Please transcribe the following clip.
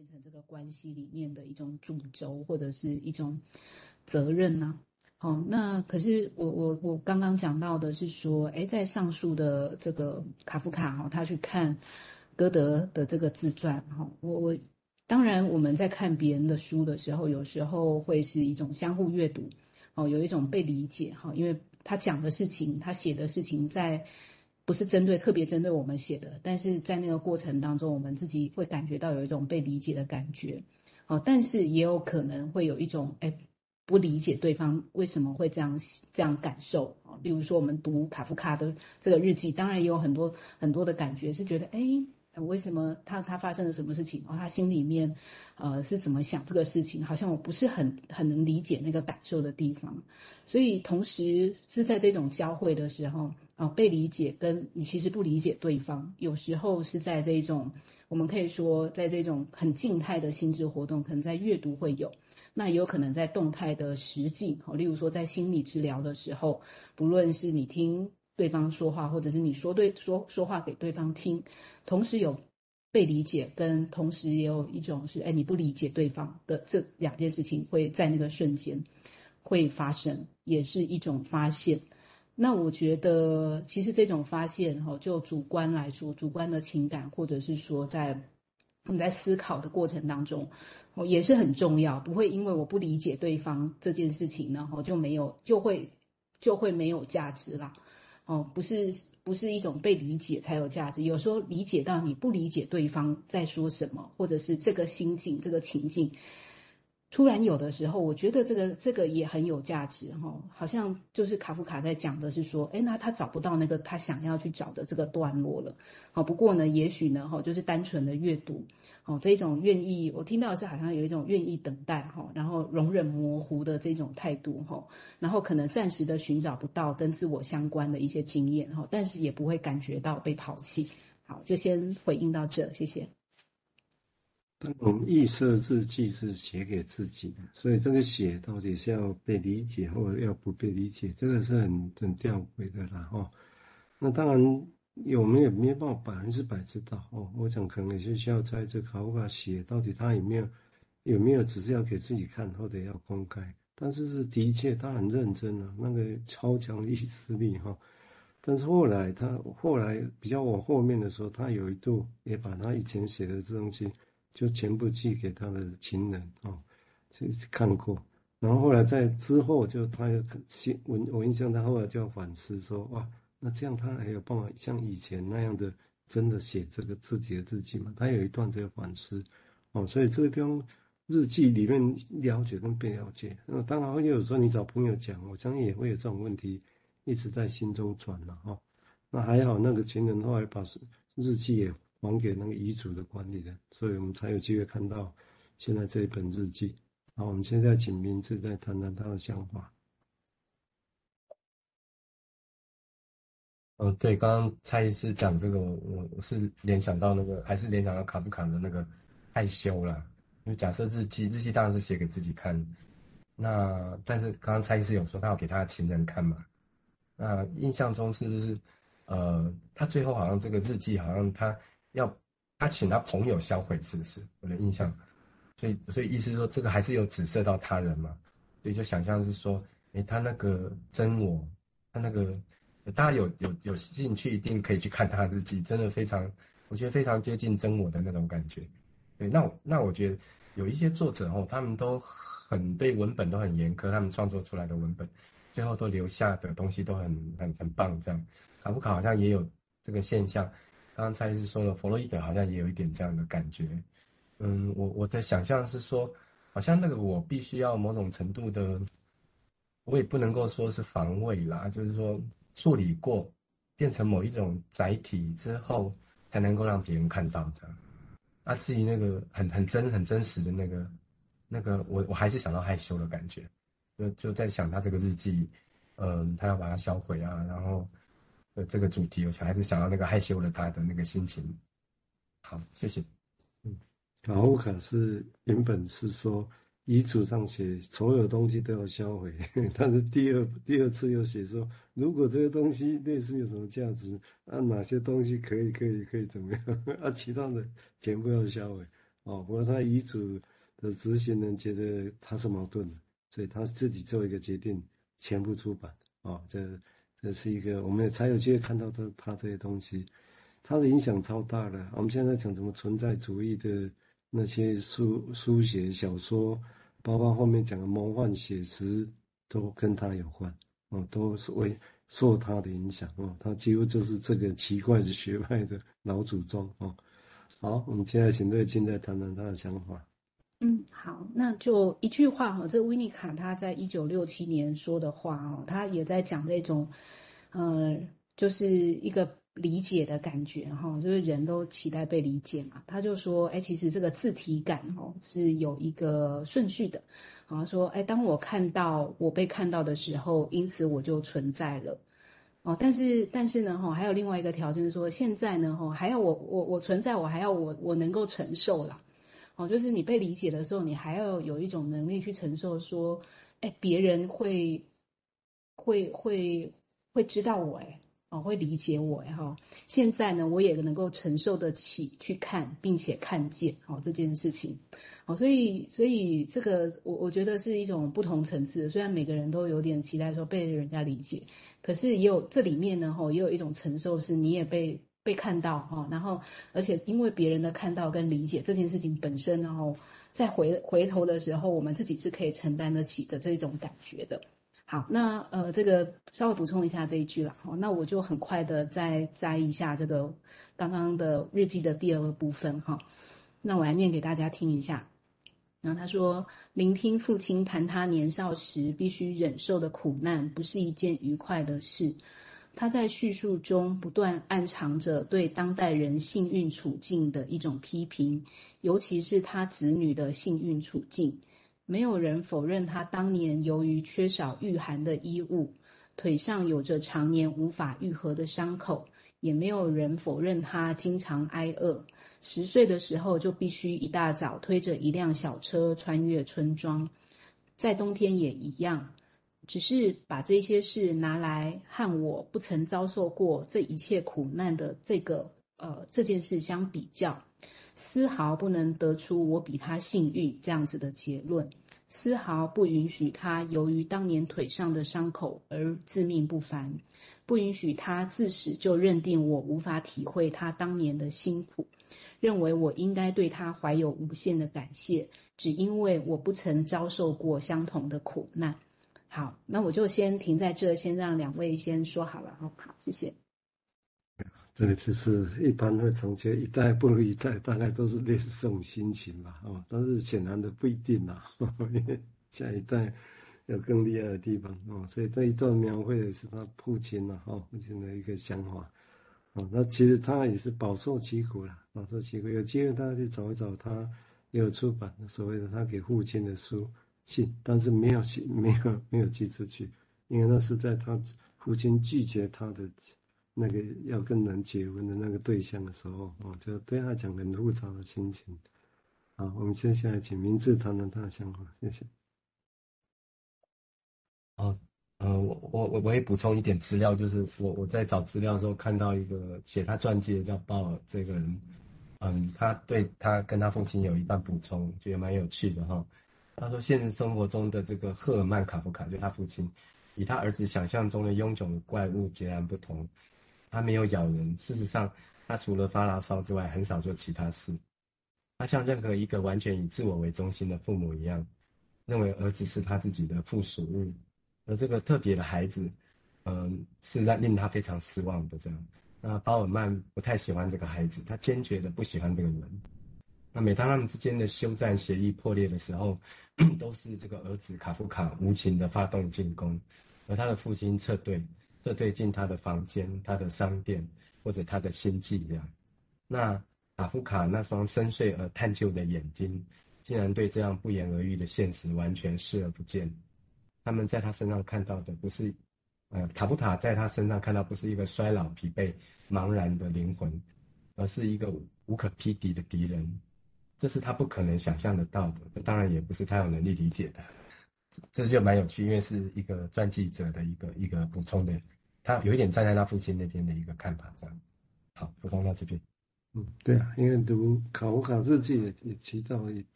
变成这个关系里面的一种主轴或者是一种责任呢、好，那可是我我我刚刚讲到的是说，哎，在上述的这个卡夫卡哈，他去看歌德的这个自传哈，我我当然我们在看别人的书的时候，有时候会是一种相互阅读，哦，有一种被理解哈，因为他讲的事情，他写的事情在。不是针对特别针对我们写的，但是在那个过程当中，我们自己会感觉到有一种被理解的感觉，哦，但是也有可能会有一种哎不理解对方为什么会这样这样感受啊。例如说，我们读卡夫卡的这个日记，当然也有很多很多的感觉，是觉得哎，为什么他他发生了什么事情？哦，他心里面呃是怎么想这个事情？好像我不是很很能理解那个感受的地方，所以同时是在这种交汇的时候。啊，被理解跟你其实不理解对方，有时候是在这种，我们可以说，在这种很静态的心智活动，可能在阅读会有，那也有可能在动态的实境，好，例如说在心理治疗的时候，不论是你听对方说话，或者是你说对说说话给对方听，同时有被理解，跟同时也有一种是，哎，你不理解对方的这两件事情会在那个瞬间会发生，也是一种发现。那我觉得，其实这种发现，哈，就主观来说，主观的情感，或者是说，在我们在思考的过程当中，哦，也是很重要。不会因为我不理解对方这件事情，然后就没有，就会就会没有价值啦。哦，不是不是一种被理解才有价值。有时候理解到你不理解对方在说什么，或者是这个心境、这个情境。突然有的时候，我觉得这个这个也很有价值哈，好像就是卡夫卡在讲的是说，诶，那他找不到那个他想要去找的这个段落了，好，不过呢，也许呢，哈，就是单纯的阅读，哦，这种愿意，我听到是好像有一种愿意等待哈，然后容忍模糊的这种态度哈，然后可能暂时的寻找不到跟自我相关的一些经验哈，但是也不会感觉到被抛弃。好，就先回应到这，谢谢。但我们预设日记是写给自己的，所以这个写到底是要被理解，或者要不被理解，这个是很很吊诡的啦哈。那当然，我们也没有办法百分之百知道哦。我想可能也是需要在这卡夫卡写到底他有没有有没有只是要给自己看，或者要公开。但是是的确他很认真啊，那个超强的意志力哈。但是后来他后来比较往后面的时候，他有一度也把他以前写的这东西。就全部寄给他的情人哦，去看过，然后后来在之后就他有新我我印象他后来就要反思说哇，那这样他还有办法像以前那样的真的写这个自己的日记吗？他有一段这个反思哦，所以这个地方日记里面了解跟被了解，那当然也有时候你找朋友讲，我相信也会有这种问题一直在心中转了哈。那还好那个情人后来把日记也。还给那个遗嘱的管理人，所以我们才有机会看到现在这一本日记。好，我们现在请明志再谈谈他的想法。嗯，对，刚刚蔡医师讲这个，我我是联想到那个，还是联想到卡夫卡的那个害羞了。因为假设日记，日记当然是写给自己看，那但是刚刚蔡医师有说他要给他的情人看嘛？那印象中是不是呃，他最后好像这个日记好像他。要他请他朋友销毁，是不是？我的印象，所以所以意思是说，这个还是有指涉到他人嘛？所以就想象是说，诶，他那个真我，他那个大家有有有兴趣，一定可以去看他日记，真的非常，我觉得非常接近真我的那种感觉。对，那那我觉得有一些作者哦，他们都很对文本都很严苛，他们创作出来的文本，最后都留下的东西都很很很棒。这样，卡夫卡好像也有这个现象。刚刚蔡医师说了，弗洛伊德好像也有一点这样的感觉。嗯，我我的想象是说，好像那个我必须要某种程度的，我也不能够说是防卫啦，就是说处理过，变成某一种载体之后，才能够让别人看到这样。啊，至于那个很很真很真实的那个那个，我我还是想到害羞的感觉，就就在想他这个日记，嗯，他要把它销毁啊，然后。这个主题，我想还是想到那个害羞的他的那个心情。好，谢谢。嗯，卡夫卡是原本是说遗嘱上写所有东西都要销毁，但是第二第二次又写说，如果这个东西类似有什么价值，啊，哪些东西可以可以可以怎么样，啊，其他的全部要销毁。哦，不过他遗嘱的执行人觉得他是矛盾的，所以他自己做一个决定，全部出版。哦，这这是一个，我们也才有机会看到他他这些东西，他的影响超大的。我们现在讲什么存在主义的那些书书写小说，包括后面讲的魔幻写实，都跟他有关。哦，都是为受他的影响。哦，他几乎就是这个奇怪的学派的老祖宗。哦，好，我们现在请瑞金再谈谈他的想法。嗯，好，那就一句话哈，这个威尼卡他在一九六七年说的话哦，他也在讲这种，呃，就是一个理解的感觉哈，就是人都期待被理解嘛。他就说，哎，其实这个自体感哦是有一个顺序的，啊，说，哎，当我看到我被看到的时候，因此我就存在了，哦，但是但是呢，哈，还有另外一个条件是说，现在呢，哈，还要我我我存在，我还要我我能够承受啦。哦，就是你被理解的时候，你还要有一种能力去承受，说，哎，别人会，会会会知道我，哎，哦，会理解我，哎，哈。现在呢，我也能够承受得起去看，并且看见，哦，这件事情，哦，所以所以这个我我觉得是一种不同层次。虽然每个人都有点期待说被人家理解，可是也有这里面呢，哈，也有一种承受，是你也被。被看到哈，然后而且因为别人的看到跟理解这件事情本身，然后再回回头的时候，我们自己是可以承担得起的这种感觉的。好，那呃这个稍微补充一下这一句了哈，那我就很快的再摘一下这个刚刚的日记的第二个部分哈，那我来念给大家听一下。然后他说，聆听父亲谈他年少时必须忍受的苦难，不是一件愉快的事。他在叙述中不断暗藏着对当代人幸运处境的一种批评，尤其是他子女的幸运处境。没有人否认他当年由于缺少御寒的衣物，腿上有着常年无法愈合的伤口；也没有人否认他经常挨饿，十岁的时候就必须一大早推着一辆小车穿越村庄，在冬天也一样。只是把这些事拿来和我不曾遭受过这一切苦难的这个呃这件事相比较，丝毫不能得出我比他幸运这样子的结论，丝毫不允许他由于当年腿上的伤口而自命不凡，不允许他自始就认定我无法体会他当年的辛苦，认为我应该对他怀有无限的感谢，只因为我不曾遭受过相同的苦难。好，那我就先停在这，先让两位先说好了。好，好，谢谢。这个就是一般会总结一代不如一代，大概都是类似这种心情吧。哦，但是显然的不一定啦，因为下一代有更厉害的地方哦。所以这一段描绘的是他父亲呐，哦，父亲的一个想法。哦，那其实他也是饱受其苦了，饱受其苦。有机会大家去找一找他有出版的所谓的他给父亲的书。信，但是没有信，没有没有寄出去，因为那是在他父亲拒绝他的那个要跟人结婚的那个对象的时候，哦，就对他讲很复杂的心情。好，我们接下来请明志谈谈他的想法，谢谢。哦，呃，我我我我也补充一点资料，就是我我在找资料的时候看到一个写他传记的叫鲍尔这个人，嗯，他对他跟他父亲有一段补充，觉得蛮有趣的哈。他说，现实生活中的这个赫尔曼·卡夫卡，就他父亲，与他儿子想象中的臃肿的怪物截然不同。他没有咬人，事实上，他除了发牢骚之外，很少做其他事。他像任何一个完全以自我为中心的父母一样，认为儿子是他自己的附属物，而这个特别的孩子，嗯，是让令他非常失望的。这样，那鲍尔曼不太喜欢这个孩子，他坚决的不喜欢这个人。那每当他们之间的休战协议破裂的时候，都是这个儿子卡夫卡无情地发动进攻，而他的父亲撤退，撤退进他的房间、他的商店或者他的新伎俩。那卡夫卡那双深邃而探究的眼睛，竟然对这样不言而喻的现实完全视而不见。他们在他身上看到的不是，呃，卡夫卡在他身上看到不是一个衰老、疲惫、茫然的灵魂，而是一个无可匹敌的敌人。这是他不可能想象得到的，当然也不是他有能力理解的。这就蛮有趣，因为是一个传记者的一个一个补充的，他有一点站在他父亲那边的一个看法，这样。好，补充到这边。嗯，对啊，因为读考古考日记也也提到一点。